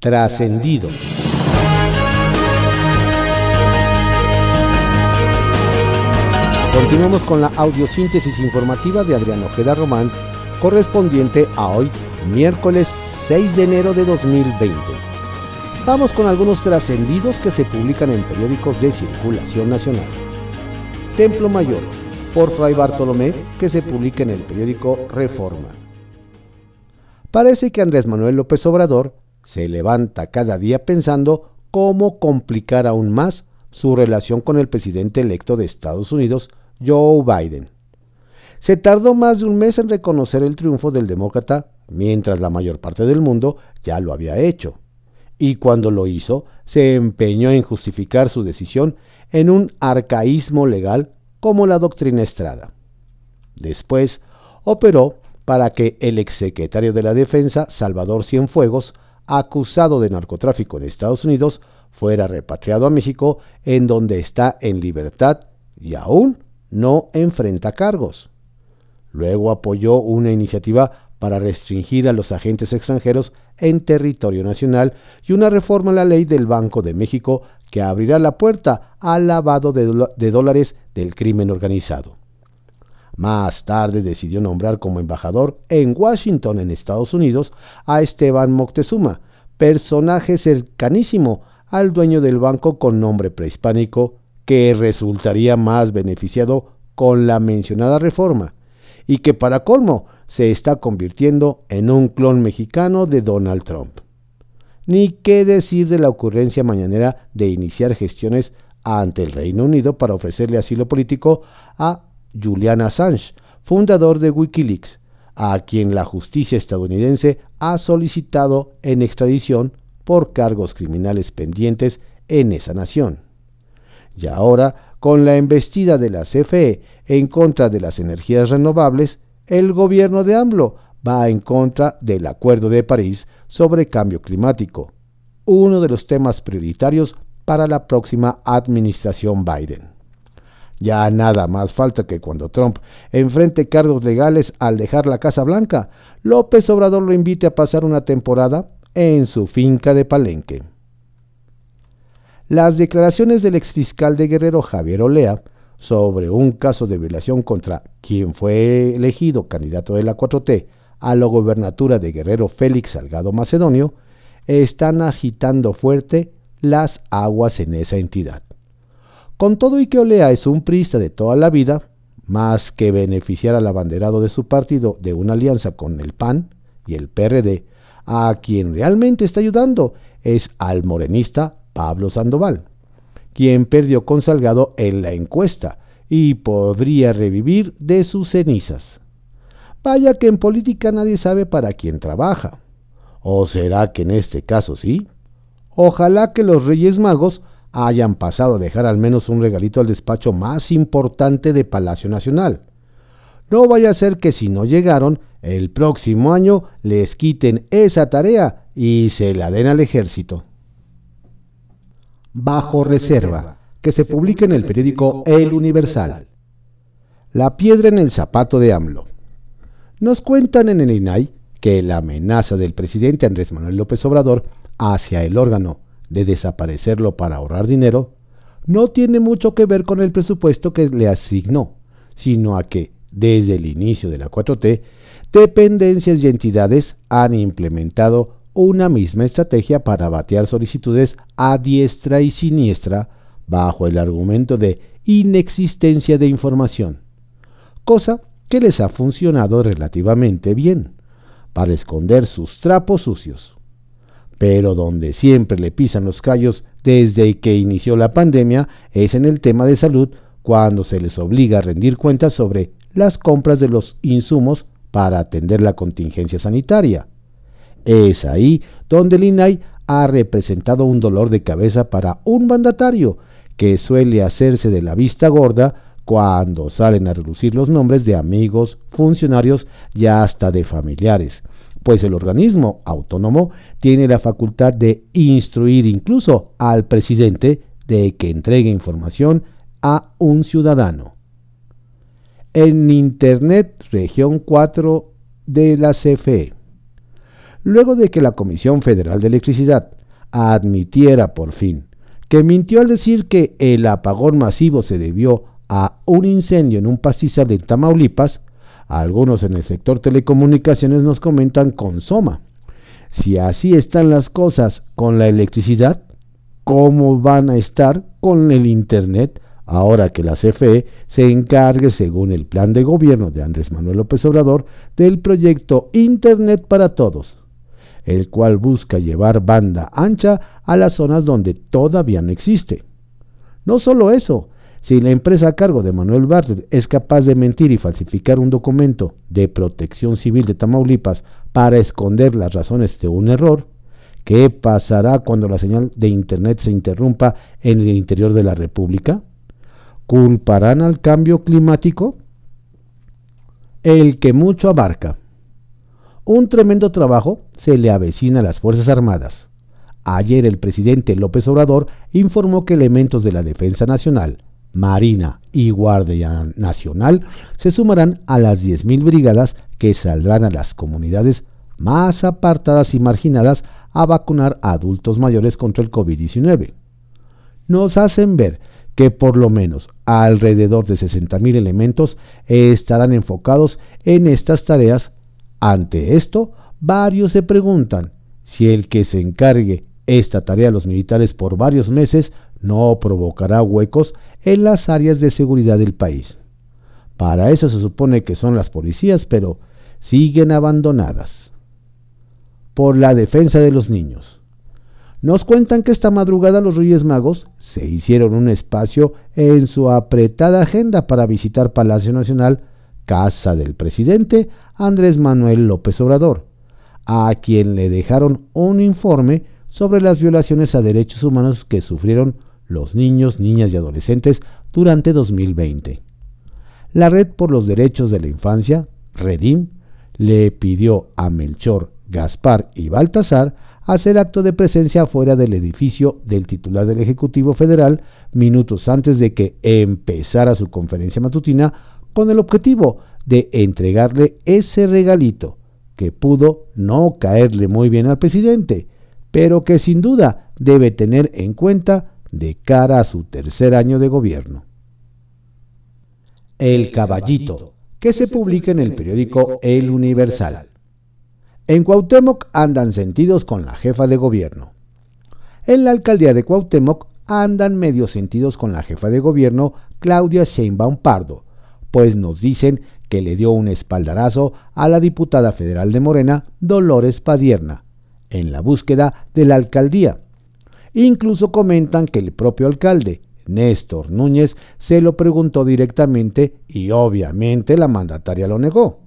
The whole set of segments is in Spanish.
trascendido. Continuamos con la audiosíntesis informativa de Adrián Ojeda Román, correspondiente a hoy, miércoles 6 de enero de 2020. Vamos con algunos trascendidos que se publican en periódicos de circulación nacional. Templo Mayor, por Fray Bartolomé, que se publica en el periódico Reforma. Parece que Andrés Manuel López Obrador se levanta cada día pensando cómo complicar aún más su relación con el presidente electo de Estados Unidos, Joe Biden. Se tardó más de un mes en reconocer el triunfo del demócrata, mientras la mayor parte del mundo ya lo había hecho. Y cuando lo hizo, se empeñó en justificar su decisión en un arcaísmo legal como la doctrina Estrada. Después, operó para que el exsecretario de la Defensa, Salvador Cienfuegos, acusado de narcotráfico en Estados Unidos, fuera repatriado a México, en donde está en libertad y aún no enfrenta cargos. Luego apoyó una iniciativa para restringir a los agentes extranjeros en territorio nacional y una reforma a la ley del Banco de México que abrirá la puerta al lavado de, dólares del crimen organizado. Más tarde decidió nombrar como embajador en Washington, en Estados Unidos, a Esteban Moctezuma, personaje cercanísimo al dueño del banco con nombre prehispánico que resultaría más beneficiado con la mencionada reforma y que para colmo se está convirtiendo en un clon mexicano de Donald Trump. Ni qué decir de la ocurrencia mañanera de iniciar gestiones ante el Reino Unido para ofrecerle asilo político a Julian Assange, fundador de Wikileaks, a quien la justicia estadounidense ha solicitado en extradición por cargos criminales pendientes en esa nación. Y ahora, con la embestida de la CFE en contra de las energías renovables, el gobierno de AMLO va en contra del Acuerdo de París sobre cambio climático, uno de los temas prioritarios para la próxima administración Biden. Ya nada más falta que cuando Trump enfrente cargos legales al dejar la Casa Blanca, López Obrador lo invite a pasar una temporada en su finca de Palenque. Las declaraciones del exfiscal de Guerrero Javier Olea sobre un caso de violación contra quien fue elegido candidato de la 4T a la gobernatura de Guerrero Félix Salgado Macedonio están agitando fuerte las aguas en esa entidad. Con todo y que Olea es un prista de toda la vida, más que beneficiar al abanderado de su partido de una alianza con el PAN y el PRD, a quien realmente está ayudando es al morenista Pablo Sandoval, quien perdió con Salgado en la encuesta y podría revivir de sus cenizas. Vaya que en política nadie sabe para quién trabaja. ¿O será que en este caso sí? Ojalá que los Reyes Magos hayan pasado a dejar al menos un regalito al despacho más importante de Palacio Nacional. No vaya a ser que si no llegaron, el próximo año les quiten esa tarea y se la den al ejército bajo reserva, que se publica en el periódico El Universal. La piedra en el zapato de AMLO. Nos cuentan en el INAI que la amenaza del presidente Andrés Manuel López Obrador hacia el órgano de desaparecerlo para ahorrar dinero no tiene mucho que ver con el presupuesto que le asignó, sino a que, desde el inicio de la 4T, dependencias y entidades han implementado una misma estrategia para batear solicitudes a diestra y siniestra bajo el argumento de inexistencia de información, cosa que les ha funcionado relativamente bien para esconder sus trapos sucios. Pero donde siempre le pisan los callos desde que inició la pandemia es en el tema de salud cuando se les obliga a rendir cuentas sobre las compras de los insumos para atender la contingencia sanitaria. Es ahí donde el INAI ha representado un dolor de cabeza para un mandatario que suele hacerse de la vista gorda cuando salen a reducir los nombres de amigos, funcionarios y hasta de familiares, pues el organismo autónomo tiene la facultad de instruir incluso al presidente de que entregue información a un ciudadano. En Internet, región 4 de la CFE. luego de que la Comisión Federal de Electricidad admitiera por fin que mintió al decir que el apagón masivo se debió a un incendio en un pastizal de Tamaulipas, algunos en el sector telecomunicaciones nos comentan con Soma. Si así están las cosas con la electricidad, ¿cómo van a estar con el Internet ahora que la CFE se encargue, según el plan de gobierno de Andrés Manuel López Obrador, del proyecto Internet para Todos? el cual busca llevar banda ancha a las zonas donde todavía no existe. No solo eso, si la empresa a cargo de Manuel Bartlett es capaz de mentir y falsificar un documento de protección civil de Tamaulipas para esconder las razones de un error, ¿qué pasará cuando la señal de Internet se interrumpa en el interior de la República? ¿Culparán al cambio climático? El que mucho abarca. Un tremendo trabajo se le avecina a las Fuerzas Armadas. Ayer el presidente López Obrador informó que elementos de la Defensa Nacional, Marina y Guardia Nacional se sumarán a las 10.000 brigadas que saldrán a las comunidades más apartadas y marginadas a vacunar a adultos mayores contra el COVID-19. Nos hacen ver que por lo menos alrededor de 60.000 elementos estarán enfocados en estas tareas ante esto, varios se preguntan si el que se encargue esta tarea a los militares por varios meses no provocará huecos en las áreas de seguridad del país. Para eso se supone que son las policías, pero siguen abandonadas. Por la defensa de los niños. Nos cuentan que esta madrugada los Reyes Magos se hicieron un espacio en su apretada agenda para visitar Palacio Nacional, casa del presidente, Andrés Manuel López Obrador, a quien le dejaron un informe sobre las violaciones a derechos humanos que sufrieron los niños, niñas y adolescentes durante 2020. La Red por los Derechos de la Infancia, Redim, le pidió a Melchor, Gaspar y Baltasar hacer acto de presencia fuera del edificio del titular del Ejecutivo Federal minutos antes de que empezara su conferencia matutina con el objetivo de entregarle ese regalito que pudo no caerle muy bien al presidente, pero que sin duda debe tener en cuenta de cara a su tercer año de gobierno. El Caballito, que se publica en el periódico El Universal. En Cuauhtémoc andan sentidos con la jefa de gobierno. En la alcaldía de Cuauhtémoc andan medio sentidos con la jefa de gobierno Claudia Sheinbaum Pardo, pues nos dicen que le dio un espaldarazo a la diputada federal de Morena, Dolores Padierna, en la búsqueda de la alcaldía. Incluso comentan que el propio alcalde, Néstor Núñez, se lo preguntó directamente y obviamente la mandataria lo negó.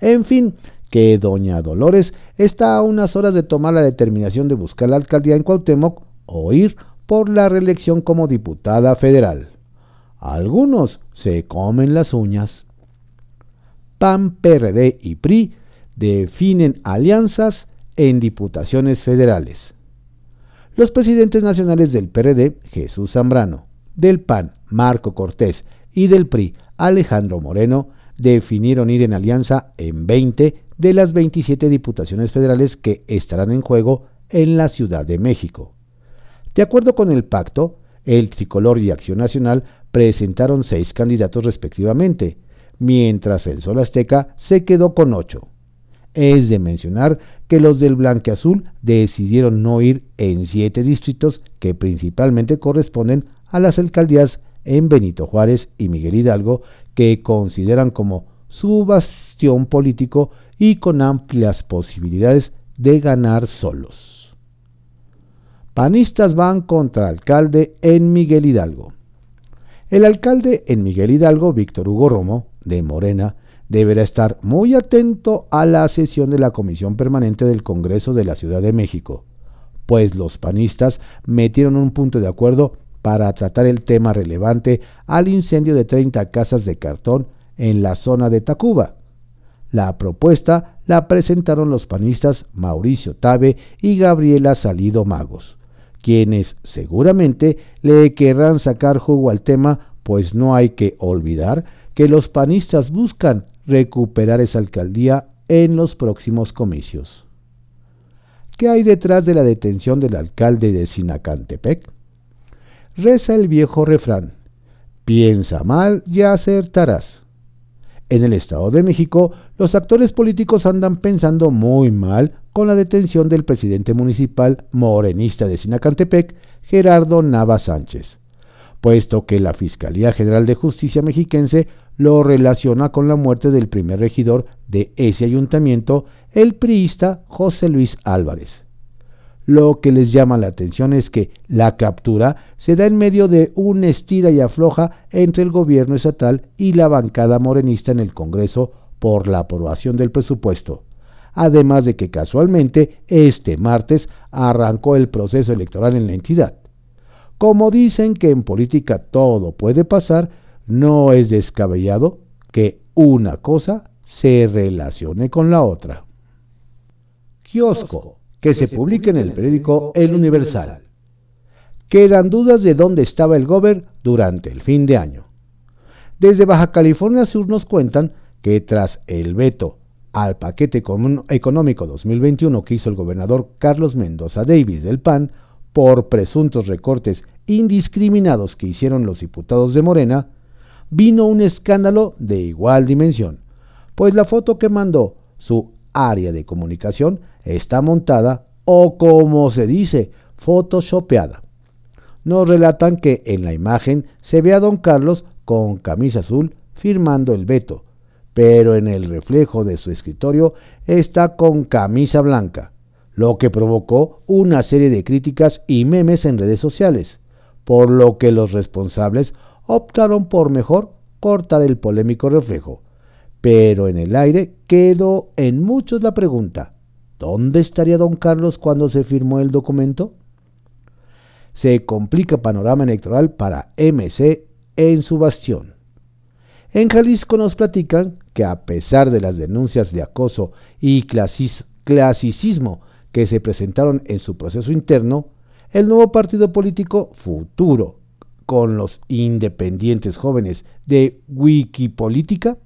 En fin, que doña Dolores está a unas horas de tomar la determinación de buscar la alcaldía en Cuauhtémoc o ir por la reelección como diputada federal. Algunos se comen las uñas. PAN, PRD y PRI definen alianzas en diputaciones federales. Los presidentes nacionales del PRD, Jesús Zambrano, del PAN, Marco Cortés, y del PRI, Alejandro Moreno, definieron ir en alianza en 20 de las 27 diputaciones federales que estarán en juego en la Ciudad de México. De acuerdo con el pacto, el Tricolor y Acción Nacional presentaron seis candidatos respectivamente, mientras el Sol Azteca se quedó con ocho. Es de mencionar que los del Blanqueazul decidieron no ir en siete distritos que principalmente corresponden a las alcaldías en Benito Juárez y Miguel Hidalgo, que consideran como su bastión político y con amplias posibilidades de ganar solos. Panistas van contra alcalde en Miguel Hidalgo. El alcalde en Miguel Hidalgo, Víctor Hugo Romo, de Morena deberá estar muy atento a la sesión de la Comisión Permanente del Congreso de la Ciudad de México, pues los panistas metieron un punto de acuerdo para tratar el tema relevante al incendio de 30 casas de cartón en la zona de Tacuba. La propuesta la presentaron los panistas Mauricio Tabe y Gabriela Salido Magos, quienes seguramente le querrán sacar jugo al tema, pues no hay que olvidar que los panistas buscan recuperar esa alcaldía en los próximos comicios. ¿qué hay detrás de la detención del alcalde de Sinacantepec? Reza el viejo refrán, piensa mal y acertarás. En el Estado de México, los actores políticos andan pensando muy mal con la detención del presidente municipal morenista de Sinacantepec, Gerardo Nava Sánchez, puesto que la Fiscalía General de Justicia mexiquense lo relaciona con la muerte del primer regidor de ese ayuntamiento, el priista José Luis Álvarez. Lo que les llama la atención es que la captura se da en medio de un estira y afloja entre el gobierno estatal y la bancada morenista en el Congreso por la aprobación del presupuesto además de que casualmente este martes arrancó el proceso electoral en la entidad. Como dicen que en política todo puede pasar, no es descabellado que una cosa se relacione con la otra. Kiosco, que se publica en el periódico El Universal. Quedan dudas de dónde estaba el gober durante el fin de año. Desde Baja California Sur nos cuentan que tras el veto al paquete económico 2021 que hizo el gobernador Carlos Mendoza Davis del PAN por presuntos recortes indiscriminados que hicieron los diputados de Morena, vino un escándalo de igual dimensión, pues la foto que mandó su área de comunicación está montada o como se dice, photoshopeada. Nos relatan que en la imagen se ve a don Carlos con camisa azul firmando el veto, pero en el reflejo de su escritorio está con camisa blanca, lo que provocó una serie de críticas y memes en redes sociales, por lo que los responsables optaron por mejor cortar el polémico reflejo. Pero en el aire quedó en muchos la pregunta, ¿dónde estaría don Carlos cuando se firmó el documento? Se complica panorama electoral para MC en su bastión. En Jalisco nos platican que a pesar de las denuncias de acoso y clasicismo que se presentaron en su proceso interno, el nuevo partido político Futuro, con los independientes jóvenes de Wikipolítica,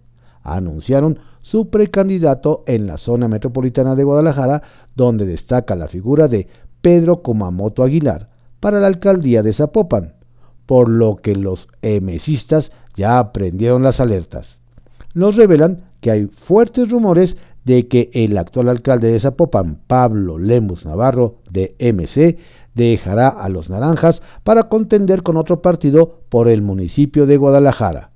anunciaron su precandidato en la zona metropolitana de Guadalajara, donde destaca la figura de Pedro Comamoto Aguilar para la alcaldía de Zapopan, por lo que los emesistas ya aprendieron las alertas. Nos revelan que hay fuertes rumores de que el actual alcalde de Zapopan, Pablo Lemus Navarro, de MC, dejará a los naranjas para contender con otro partido por el municipio de Guadalajara,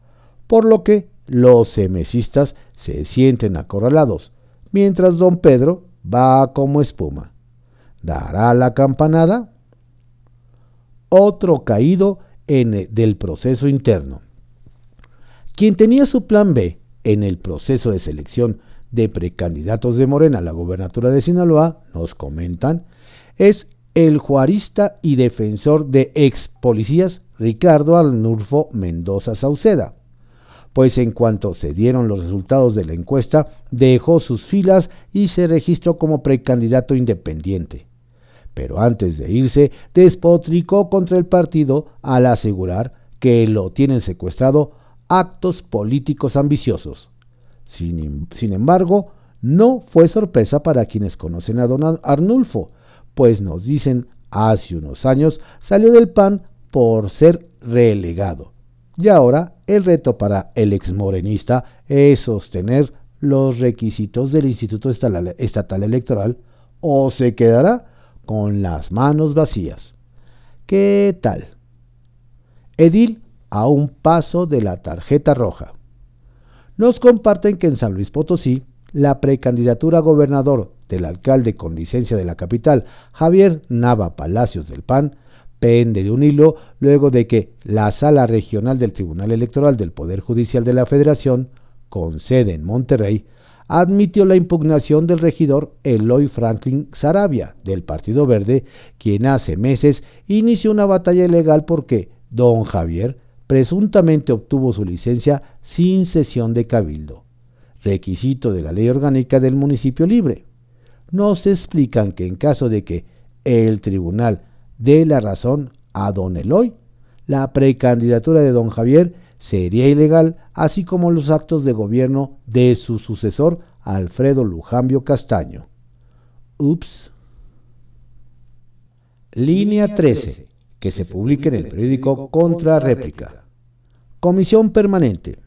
por lo que los emesistas se sienten acorralados, mientras don Pedro va como espuma. ¿Dará la campanada? Otro caído en del proceso interno. Quien tenía su plan B en el proceso de selección de precandidatos de Morena a la gobernatura de Sinaloa, nos comentan, es el juarista y defensor de ex policías Ricardo Arnulfo Mendoza Sauceda, pues en cuanto se dieron los resultados de la encuesta, dejó sus filas y se registró como precandidato independiente. Pero antes de irse, despotricó contra el partido al asegurar que lo tienen secuestrado actos políticos ambiciosos. Sin, embargo, no fue sorpresa para quienes conocen a don Arnulfo, pues nos dicen hace unos años salió del PAN por ser relegado. Y ahora el reto para el exmorenista es sostener los requisitos del Instituto Estatal Electoral o se quedará con las manos vacías. ¿Qué tal? Edil a un paso de la tarjeta roja. Nos comparten que en San Luis Potosí, la precandidatura a gobernador del alcalde con licencia de la capital, Javier Nava Palacios del PAN, pende de un hilo luego de que la Sala Regional del Tribunal Electoral del Poder Judicial de la Federación, con sede en Monterrey, admitió la impugnación del regidor Eloy Franklin Sarabia del Partido Verde, quien hace meses inició una batalla legal porque don Javier presuntamente obtuvo su licencia sin sesión de cabildo, requisito de la ley orgánica del municipio libre. Nos explican que en caso de que el tribunal dé la razón a don Eloy, la precandidatura de don Javier sería ilegal, así como los actos de gobierno de su sucesor Alfredo Lujambio Castaño. Ups. Línea 13, que se publique en el periódico Contra Réplica. Comisión Permanente.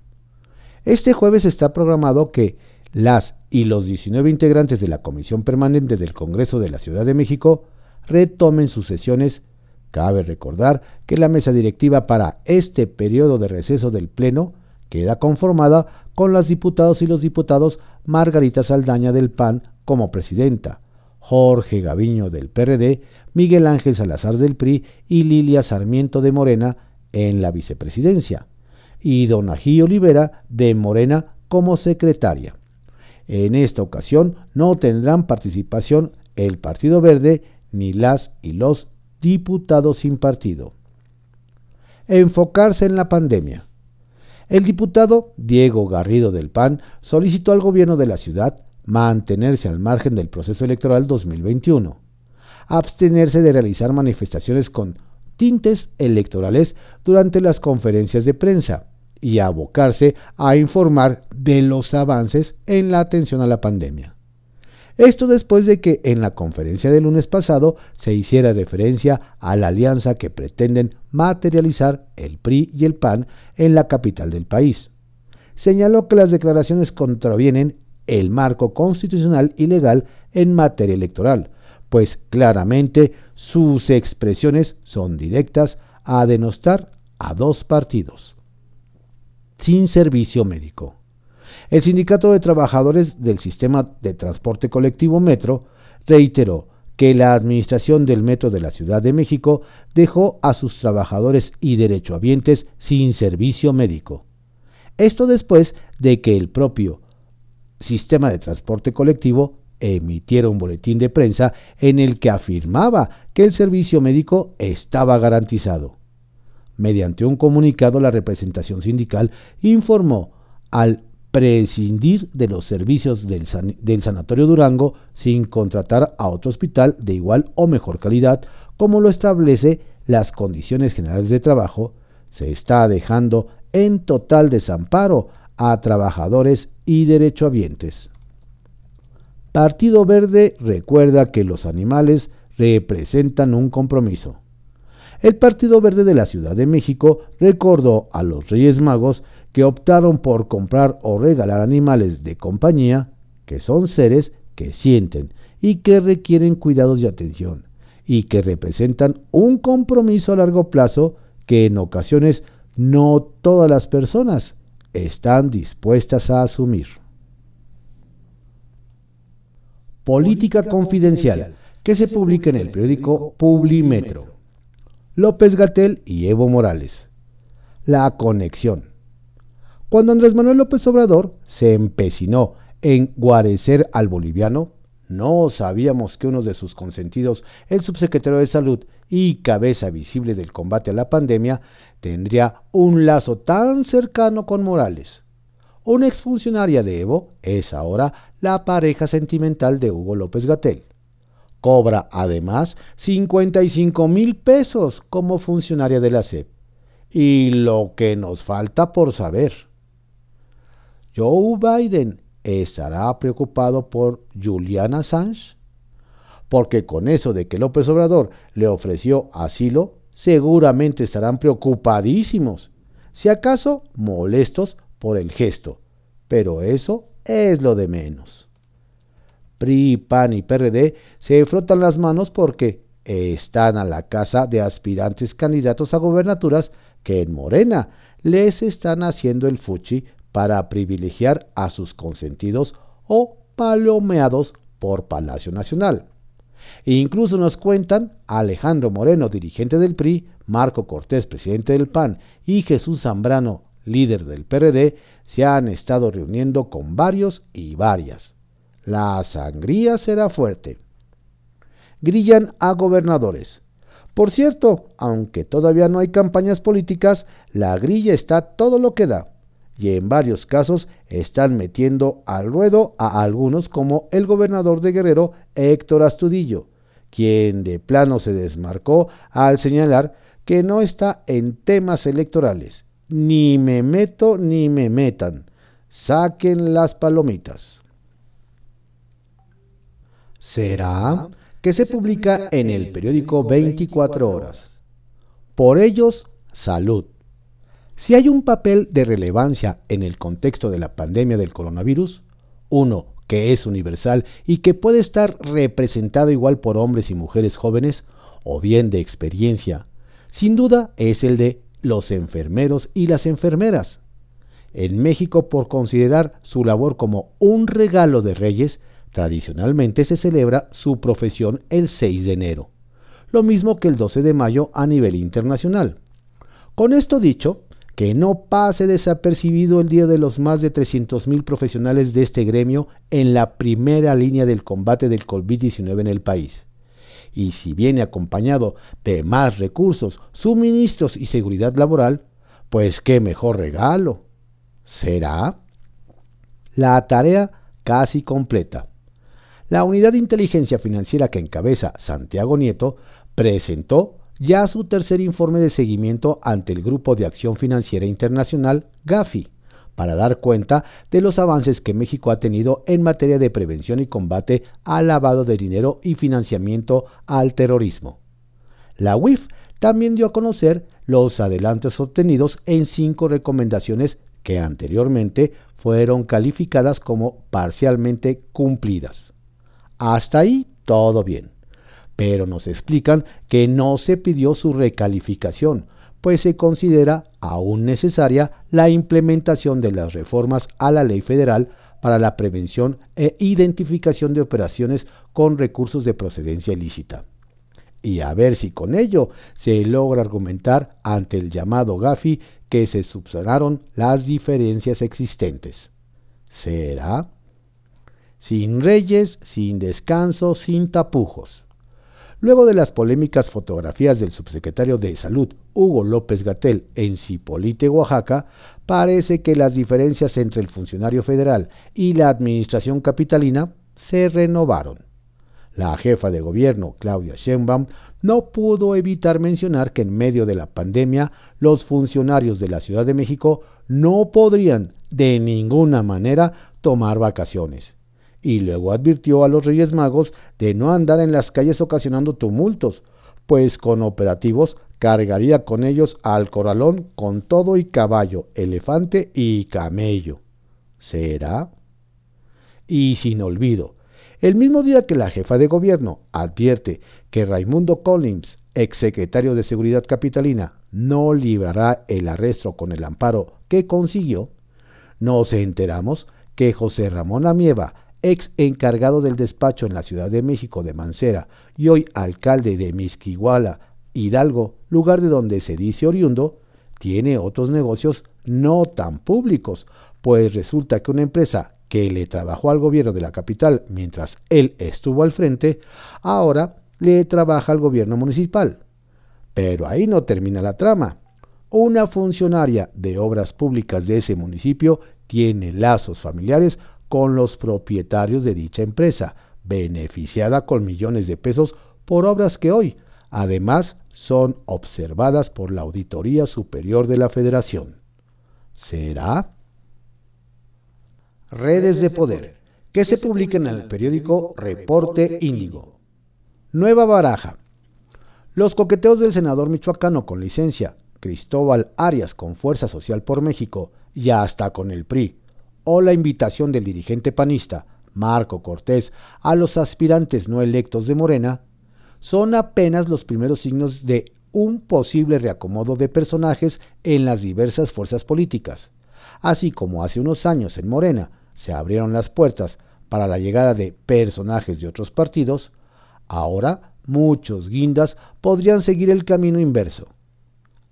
Este jueves está programado que las y los 19 integrantes de la Comisión Permanente del Congreso de la Ciudad de México retomen sus sesiones. Cabe recordar que la mesa directiva para este periodo de receso del Pleno queda conformada con las diputados y los diputados Margarita Saldaña del PAN como presidenta, Jorge Gaviño del PRD, Miguel Ángel Salazar del PRI y Lilia Sarmiento de Morena en la vicepresidencia, y Don Ají Olivera de Morena como secretaria. En esta ocasión no tendrán participación el Partido Verde ni las y los diputados sin partido. Enfocarse en la pandemia. El diputado Diego Garrido del PAN solicitó al gobierno de la ciudad mantenerse al margen del proceso electoral 2021, abstenerse de realizar manifestaciones con tintes electorales durante las conferencias de prensa y abocarse a informar de los avances en la atención a la pandemia. Esto después de que en la conferencia del lunes pasado se hiciera referencia a la alianza que pretenden materializar el PRI y el PAN en la capital del país. Señaló que las declaraciones contravienen el marco constitucional y legal en materia electoral, pues claramente sus expresiones son directas a denostar a dos partidos. Sin servicio médico. El Sindicato de Trabajadores del Sistema de Transporte Colectivo Metro reiteró que la administración del Metro de la Ciudad de México dejó a sus trabajadores y derechohabientes sin servicio médico. Esto después de que el propio sistema de transporte colectivo emitiera un boletín de prensa en el que afirmaba que el servicio médico estaba garantizado. Mediante un comunicado, la representación sindical informó al prescindir de los servicios del, Sanatorio Durango sin contratar a otro hospital de igual o mejor calidad, como lo establece las condiciones generales de trabajo, se está dejando en total desamparo a trabajadores y derechohabientes. Partido Verde recuerda que los animales representan un compromiso. El Partido Verde de la Ciudad de México recordó a los Reyes Magos que optaron por comprar o regalar animales de compañía, que son seres que sienten y que requieren cuidados y atención, y que representan un compromiso a largo plazo que en ocasiones no todas las personas están dispuestas a asumir. Política confidencial, que se publica en el periódico Publimetro. López Gatel y Evo Morales. La conexión. Cuando Andrés Manuel López Obrador se empecinó en guarecer al boliviano, no sabíamos que uno de sus consentidos, el subsecretario de Salud y cabeza visible del combate a la pandemia, tendría un lazo tan cercano con Morales. Una exfuncionaria de Evo es ahora la pareja sentimental de Hugo López Gatel. Cobra además 55 mil pesos como funcionaria de la SEP. Y lo que nos falta por saber. Joe Biden estará preocupado por Julian Assange? Porque con eso de que López Obrador le ofreció asilo, seguramente estarán preocupadísimos, si acaso molestos por el gesto, pero eso es lo de menos. PRI, PAN y PRD se frotan las manos porque están a la casa de aspirantes candidatos a gobernaturas que en Morena les están haciendo el fuchi para privilegiar a sus consentidos o palomeados por Palacio Nacional. Incluso nos cuentan Alejandro Moreno, dirigente del PRI, Marco Cortés, presidente del PAN, y Jesús Zambrano, líder del PRD, se han estado reuniendo con varios y varias. La sangría será fuerte. Grillan a gobernadores. Por cierto, aunque todavía no hay campañas políticas, la grilla está todo lo que da y en varios casos están metiendo al ruedo a algunos como el gobernador de Guerrero, Héctor Astudillo, quien de plano se desmarcó al señalar que no está en temas electorales. Ni me meto ni me metan. Saquen las palomitas. ¿Será que se publica en el periódico 24 horas. Por ellos, salud. Si hay un papel de relevancia en el contexto de la pandemia del coronavirus, uno que es universal y que puede estar representado igual por hombres y mujeres jóvenes, o bien de experiencia, sin duda es el de los enfermeros y las enfermeras. En México, por considerar su labor como un regalo de reyes, tradicionalmente se celebra su profesión el 6 de enero, lo mismo que el 12 de mayo a nivel internacional. Con esto dicho, que no pase desapercibido el día de los más de 300.000 profesionales de este gremio en la primera línea del combate del COVID-19 en el país. Y si viene acompañado de más recursos, suministros y seguridad laboral, pues qué mejor regalo. ¿Será? La tarea casi completa. La unidad de inteligencia financiera que encabeza Santiago Nieto presentó ya su tercer informe de seguimiento ante el Grupo de Acción Financiera Internacional, GAFI, para dar cuenta de los avances que México ha tenido en materia de prevención y combate al lavado de dinero y financiamiento al terrorismo. La UIF también dio a conocer los adelantos obtenidos en cinco recomendaciones que anteriormente fueron calificadas como parcialmente cumplidas. Hasta ahí todo bien pero nos explican que no se pidió su recalificación, pues se considera aún necesaria la implementación de las reformas a la ley federal para la prevención e identificación de operaciones con recursos de procedencia ilícita. Y a ver si con ello se logra argumentar ante el llamado GAFI que se subsanaron las diferencias existentes. ¿Será? Sin reyes, sin descanso, sin tapujos. Luego de las polémicas fotografías del subsecretario de Salud, Hugo López Gatel, en Cipolite, Oaxaca, parece que las diferencias entre el funcionario federal y la administración capitalina se renovaron. La jefa de gobierno, Claudia Sheinbaum, no pudo evitar mencionar que en medio de la pandemia los funcionarios de la Ciudad de México no podrían de ninguna manera tomar vacaciones y luego advirtió a los Reyes Magos de no andar en las calles ocasionando tumultos, pues con operativos cargaría con ellos al corralón con todo y caballo, elefante y camello. ¿Será? Y sin olvido, el mismo día que la jefa de gobierno advierte que Raimundo Collins, exsecretario de Seguridad Capitalina, no librará el arresto con el amparo que consiguió, nos enteramos que José Ramón Amieva, ex encargado del despacho en la Ciudad de México de Mancera y hoy alcalde de Misquiguala, Hidalgo, lugar de donde se dice oriundo, tiene otros negocios no tan públicos, pues resulta que una empresa que le trabajó al gobierno de la capital mientras él estuvo al frente, ahora le trabaja al gobierno municipal. Pero ahí no termina la trama. Una funcionaria de obras públicas de ese municipio tiene lazos familiares con los propietarios de dicha empresa, beneficiada con millones de pesos por obras que hoy, además, son observadas por la Auditoría Superior de la Federación. ¿Será? Redes de Poder, que se publica en el periódico Reporte Índigo. Nueva Baraja. Los coqueteos del senador michoacano con licencia, Cristóbal Arias con Fuerza Social por México y hasta con el PRI, o la invitación del dirigente panista Marco Cortés a los aspirantes no electos de Morena son apenas los primeros signos de un posible reacomodo de personajes en las diversas fuerzas políticas. Así como hace unos años en Morena se abrieron las puertas para la llegada de personajes de otros partidos, ahora muchos guindas podrían seguir el camino inverso.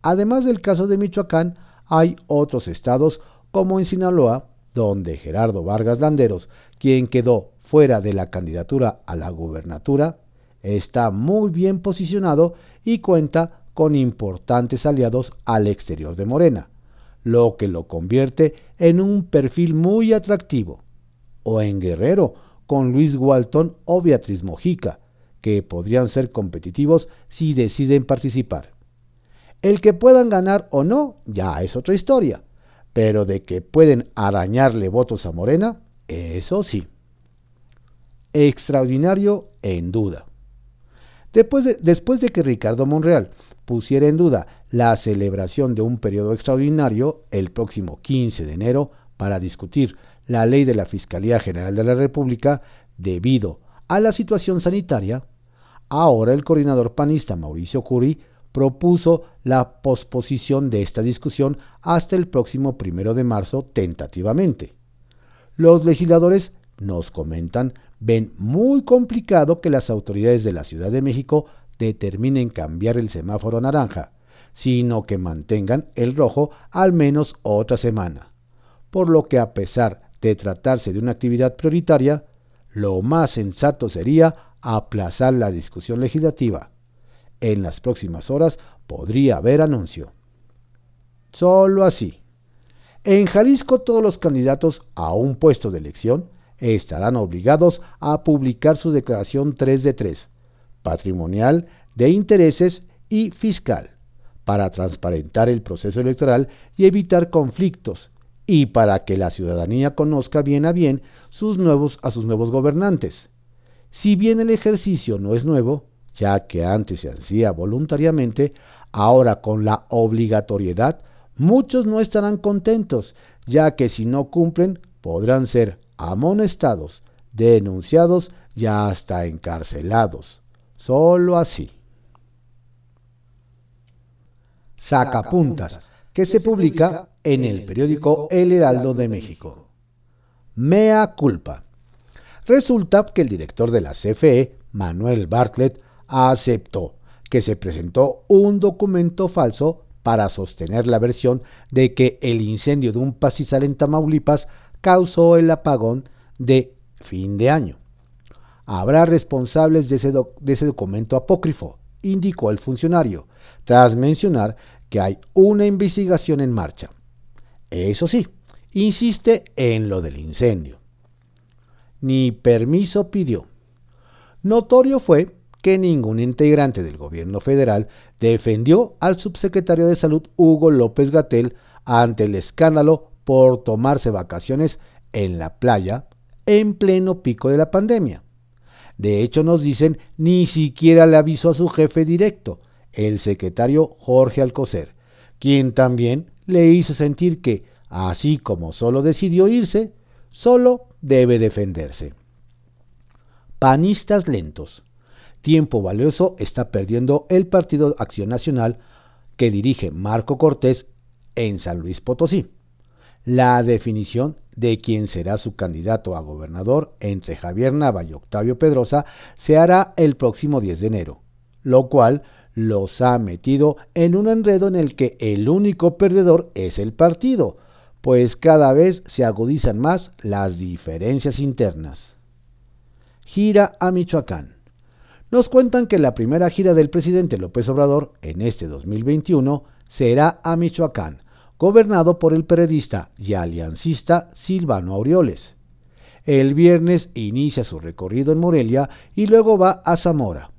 Además del caso de Michoacán, hay otros estados como en Sinaloa, donde Gerardo Vargas Landeros, quien quedó fuera de la candidatura a la gubernatura, está muy bien posicionado y cuenta con importantes aliados al exterior de Morena, lo que lo convierte en un perfil muy atractivo. O en Guerrero, con Luis Walton o Beatriz Mojica, que podrían ser competitivos si deciden participar. El que puedan ganar o no ya es otra historia, pero de que pueden arañarle votos a Morena, eso sí. Extraordinario en duda. Después de, después de que Ricardo Monreal pusiera en duda la celebración de un periodo extraordinario el próximo 15 de enero para discutir la ley de la Fiscalía General de la República debido a la situación sanitaria, ahora el coordinador panista Mauricio Curi propuso la posposición de esta discusión hasta el próximo primero de marzo tentativamente. Los legisladores, nos comentan, ven muy complicado que las autoridades de la Ciudad de México determinen cambiar el semáforo naranja, sino que mantengan el rojo al menos otra semana. Por lo que a pesar de tratarse de una actividad prioritaria, lo más sensato sería aplazar la discusión legislativa. En las próximas horas podría haber anuncio. Solo así. En Jalisco todos los candidatos a un puesto de elección estarán obligados a publicar su declaración 3 de 3, patrimonial, de intereses y fiscal, para transparentar el proceso electoral y evitar conflictos, y para que la ciudadanía conozca bien a bien sus nuevos, a sus nuevos gobernantes. Si bien el ejercicio no es nuevo, ya que antes se hacía voluntariamente, ahora con la obligatoriedad, muchos no estarán contentos, ya que si no cumplen podrán ser amonestados, denunciados y hasta encarcelados. Solo así. Sacapuntas, que se publica en el periódico El Heraldo de México. Mea culpa. Resulta que el director de la CFE, Manuel Bartlett, aceptó que se presentó un documento falso para sostener la versión de que el incendio de un pastizal en Tamaulipas causó el apagón de fin de año. Habrá responsables de ese, de ese documento apócrifo, indicó el funcionario, tras mencionar que hay una investigación en marcha. Eso sí, insiste en lo del incendio. Ni permiso pidió. Notorio fue que ningún integrante del gobierno federal defendió al subsecretario de Salud Hugo López Gatel ante el escándalo por tomarse vacaciones en la playa en pleno pico de la pandemia. De hecho, nos dicen, ni siquiera le avisó a su jefe directo, el secretario Jorge Alcocer, quien también le hizo sentir que, así como solo decidió irse, solo debe defenderse. Panistas lentos. Tiempo valioso está perdiendo el Partido Acción Nacional que dirige Marco Cortés en San Luis Potosí. La definición de quién será su candidato a gobernador entre Javier Nava y Octavio Pedrosa se hará el próximo 10 de enero, lo cual los ha metido en un enredo en el que el único perdedor es el partido, pues cada vez se agudizan más las diferencias internas. Gira a Michoacán. Nos cuentan que la primera gira del presidente López Obrador en este 2021 será a Michoacán, gobernado por el periodista y aliancista Silvano Aureoles. El viernes inicia su recorrido en Morelia y luego va a Zamora.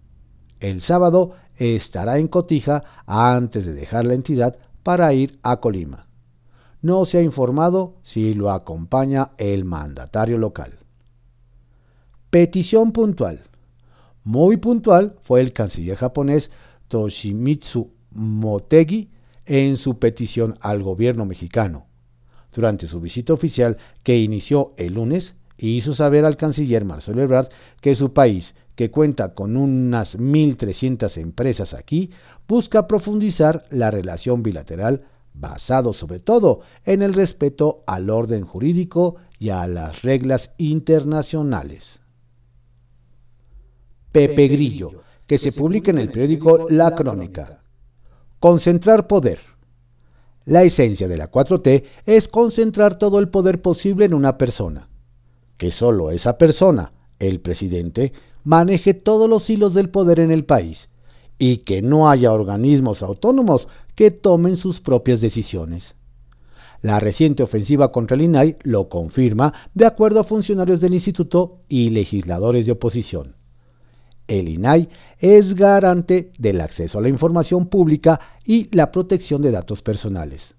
El sábado estará en Cotija antes de dejar la entidad para ir a Colima. No se ha informado si lo acompaña el mandatario local. Petición puntual. Muy puntual fue el canciller japonés Toshimitsu Motegi en su petición al gobierno mexicano. Durante su visita oficial que inició el lunes, hizo saber al canciller Marcelo Ebrard que su país, que cuenta con unas 1.300 empresas aquí, busca profundizar la relación bilateral basado sobre todo en el respeto al orden jurídico y a las reglas internacionales. Pepe Grillo, que se publica en el periódico La Crónica. Concentrar poder. La esencia de la 4T es concentrar todo el poder posible en una persona. Que solo esa persona, el presidente, maneje todos los hilos del poder en el país y que no haya organismos autónomos que tomen sus propias decisiones. La reciente ofensiva contra el INAI lo confirma de acuerdo a funcionarios del instituto y legisladores de oposición el INAI es garante del acceso a la información pública y la protección de datos personales.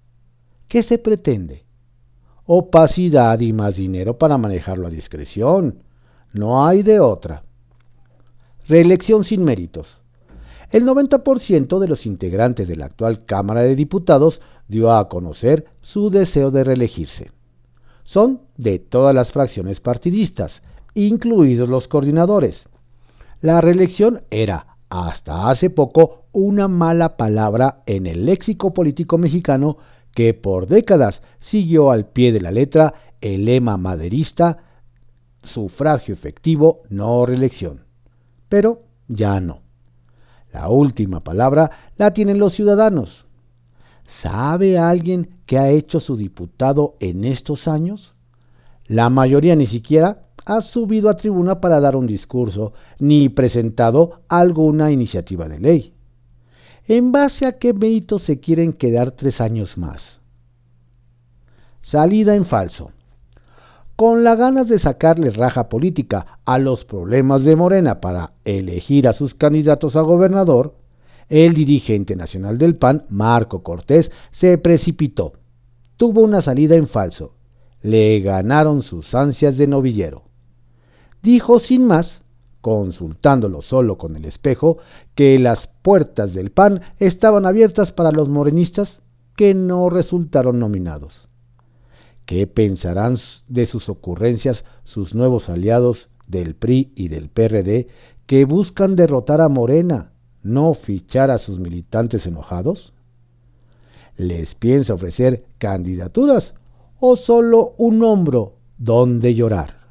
¿Qué se pretende? Opacidad y más dinero para manejarlo a discreción. No hay de otra. Reelección sin méritos. el 90% de los integrantes de la actual Cámara de Diputados dio a conocer su deseo de reelegirse. Son de todas las fracciones partidistas, incluidos los coordinadores. La reelección era, hasta hace poco, una mala palabra en el léxico político mexicano que por décadas siguió al pie de la letra el lema maderista sufragio efectivo, no reelección. Pero ya no. La última palabra la tienen los ciudadanos. ¿Sabe alguien qué ha hecho su diputado en estos años? La mayoría ni siquiera ha subido a tribuna para dar un discurso ni presentado alguna iniciativa de ley. ¿En base a qué mérito se quieren quedar tres años más? Salida en falso. Con las ganas de sacarle raja política a los problemas de Morena para elegir a sus candidatos a gobernador, el dirigente nacional del PAN, Marco Cortés, se precipitó. Tuvo una salida en falso. Le ganaron sus ansias de novillero. Dijo sin más, consultándolo solo con el espejo, que las puertas del PAN estaban abiertas para los morenistas que no resultaron nominados. ¿Qué pensarán de sus ocurrencias sus nuevos aliados del PRI y del PRD que buscan derrotar a Morena, no fichar a sus militantes enojados? ¿Les piensa ofrecer candidaturas o solo un hombro donde llorar?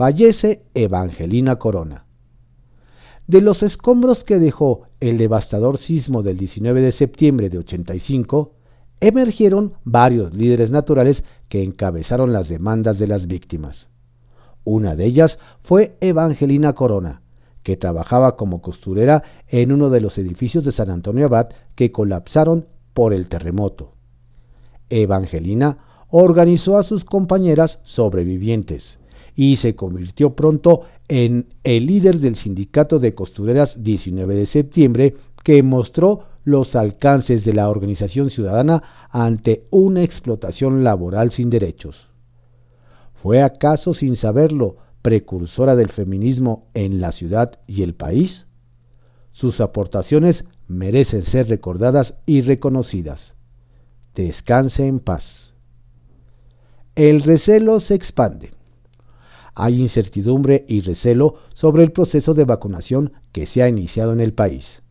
Fallece Evangelina Corona. De los escombros que dejó el devastador sismo del 19 de septiembre de 85, emergieron varios líderes naturales que encabezaron las demandas de las víctimas. Una de ellas fue Evangelina Corona, que trabajaba como costurera en uno de los edificios de San Antonio Abad que colapsaron por el terremoto. Evangelina organizó a sus compañeras sobrevivientes y se convirtió pronto en el líder del sindicato de costureras 19 de septiembre que mostró los alcances de la organización ciudadana ante una explotación laboral sin derechos. ¿Fue acaso sin saberlo precursora del feminismo en la ciudad y el país? Sus aportaciones merecen ser recordadas y reconocidas. Descanse en paz. El recelo se expande. Hay incertidumbre y recelo sobre el proceso de vacunación que se ha iniciado en el país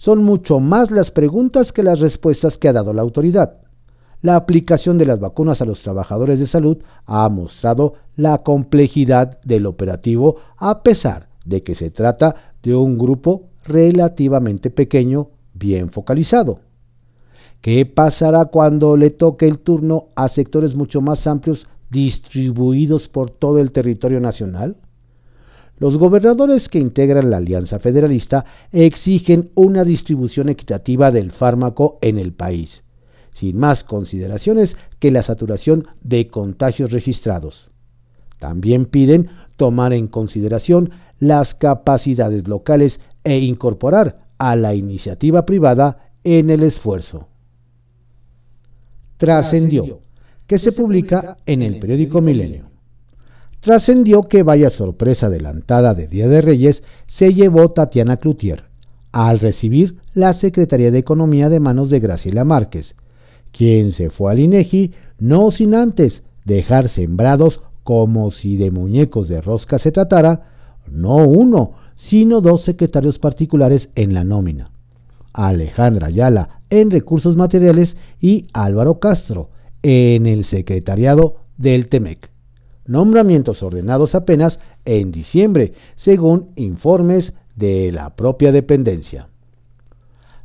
son mucho más las preguntas que las respuestas que ha dado la autoridad. La aplicación de las vacunas a los trabajadores de salud ha mostrado la complejidad del operativo a pesar de que se trata de un grupo relativamente pequeño, bien focalizado. ¿Qué pasará cuando le toque el turno a sectores mucho más amplios distribuidos por todo el territorio nacional? Los gobernadores que integran la Alianza Federalista exigen una distribución equitativa del fármaco en el país, sin más consideraciones que la saturación de contagios registrados. También piden tomar en consideración las capacidades locales e incorporar a la iniciativa privada en el esfuerzo. Trascendió, que se publica en el periódico Milenio trascendió que vaya sorpresa adelantada de Día de Reyes se llevó Tatiana Cloutier al recibir la Secretaría de Economía de manos de Graciela Márquez, quien se fue al INEGI no sin antes dejar sembrados como si de muñecos de rosca se tratara, no uno, sino dos secretarios particulares en la nómina. Alejandra Ayala en recursos materiales y Álvaro Castro en el secretariado del TEMEC nombramientos ordenados apenas en diciembre, según informes de la propia dependencia.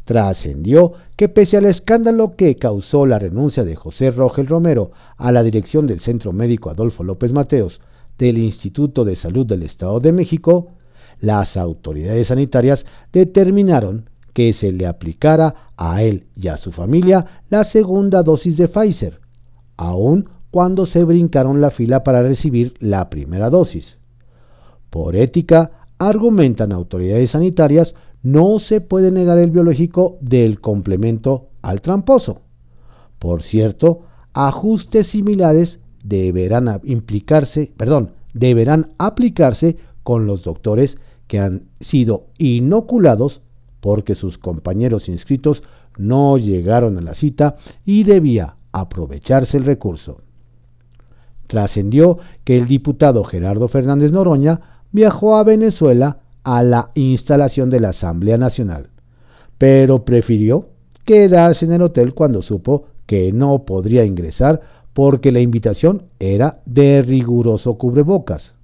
Trascendió que pese al escándalo que causó la renuncia de José Rogel Romero a la dirección del Centro Médico Adolfo López Mateos del Instituto de Salud del Estado de México, las autoridades sanitarias determinaron que se le aplicara a él y a su familia la segunda dosis de Pfizer, aún cuando se brincaron la fila para recibir la primera dosis. Por ética, argumentan autoridades sanitarias, no se puede negar el biológico del complemento al tramposo. Por cierto, ajustes similares deberán implicarse, perdón, deberán aplicarse con los doctores que han sido inoculados porque sus compañeros inscritos no llegaron a la cita y debía aprovecharse el recurso. Trascendió que el diputado Gerardo Fernández Noroña viajó a Venezuela a la instalación de la Asamblea Nacional, pero prefirió quedarse en el hotel cuando supo que no podría ingresar porque la invitación era de riguroso cubrebocas,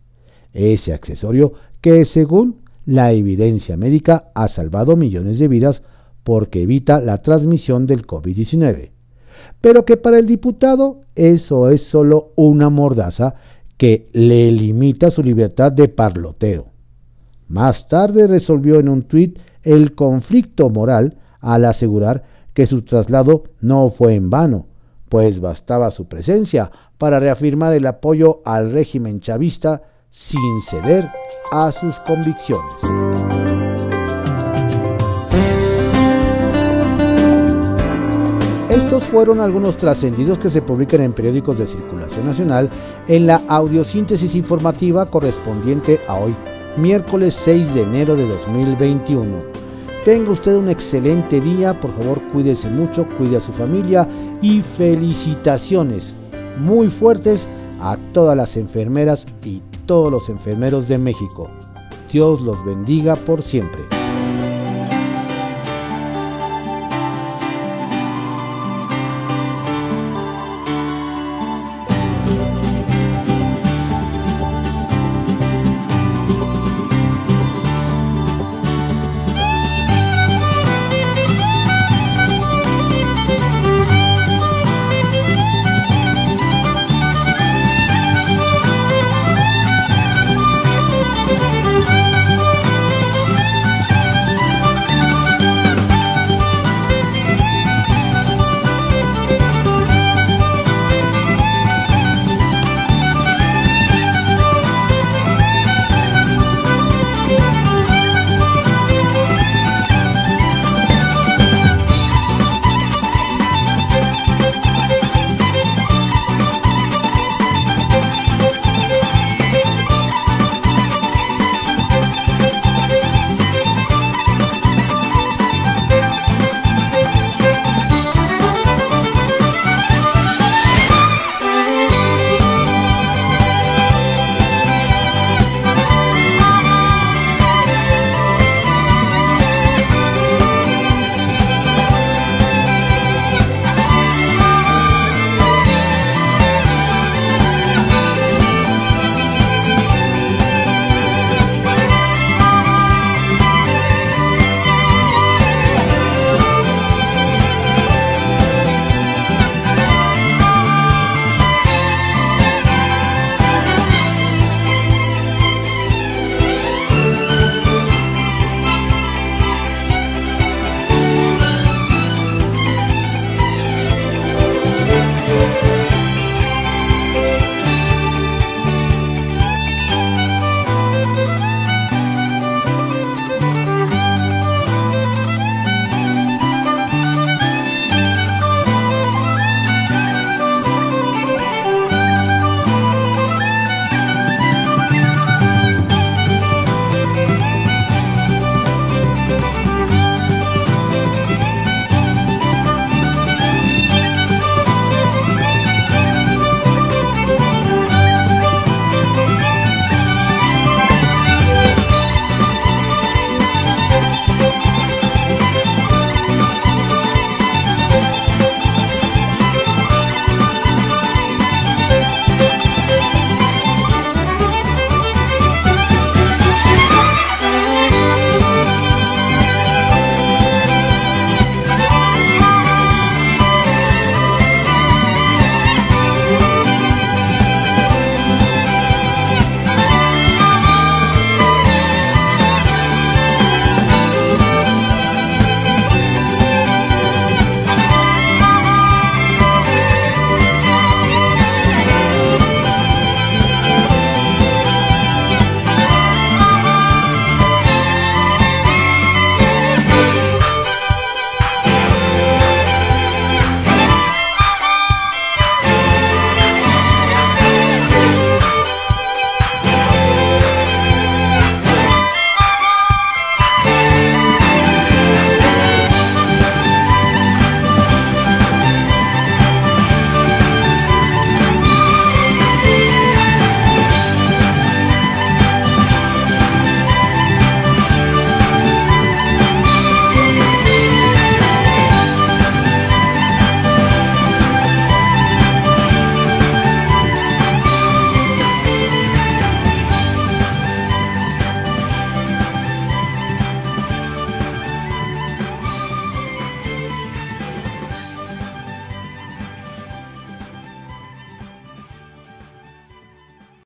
ese accesorio que según la evidencia médica ha salvado millones de vidas porque evita la transmisión del COVID-19, pero que para el diputado eso es solo una mordaza que le limita su libertad de parloteo. Más tarde resolvió en un tuit el conflicto moral al asegurar que su traslado no fue en vano, pues bastaba su presencia para reafirmar el apoyo al régimen chavista sin ceder a sus convicciones. Estos fueron algunos trascendidos que se publican en periódicos de circulación nacional en la audiosíntesis informativa correspondiente a hoy, miércoles 6 de enero de 2021. Tenga usted un excelente día, por favor cuídese mucho, cuide a su familia y felicitaciones muy fuertes a todas las enfermeras y todos los enfermeros de México. Dios los bendiga por siempre.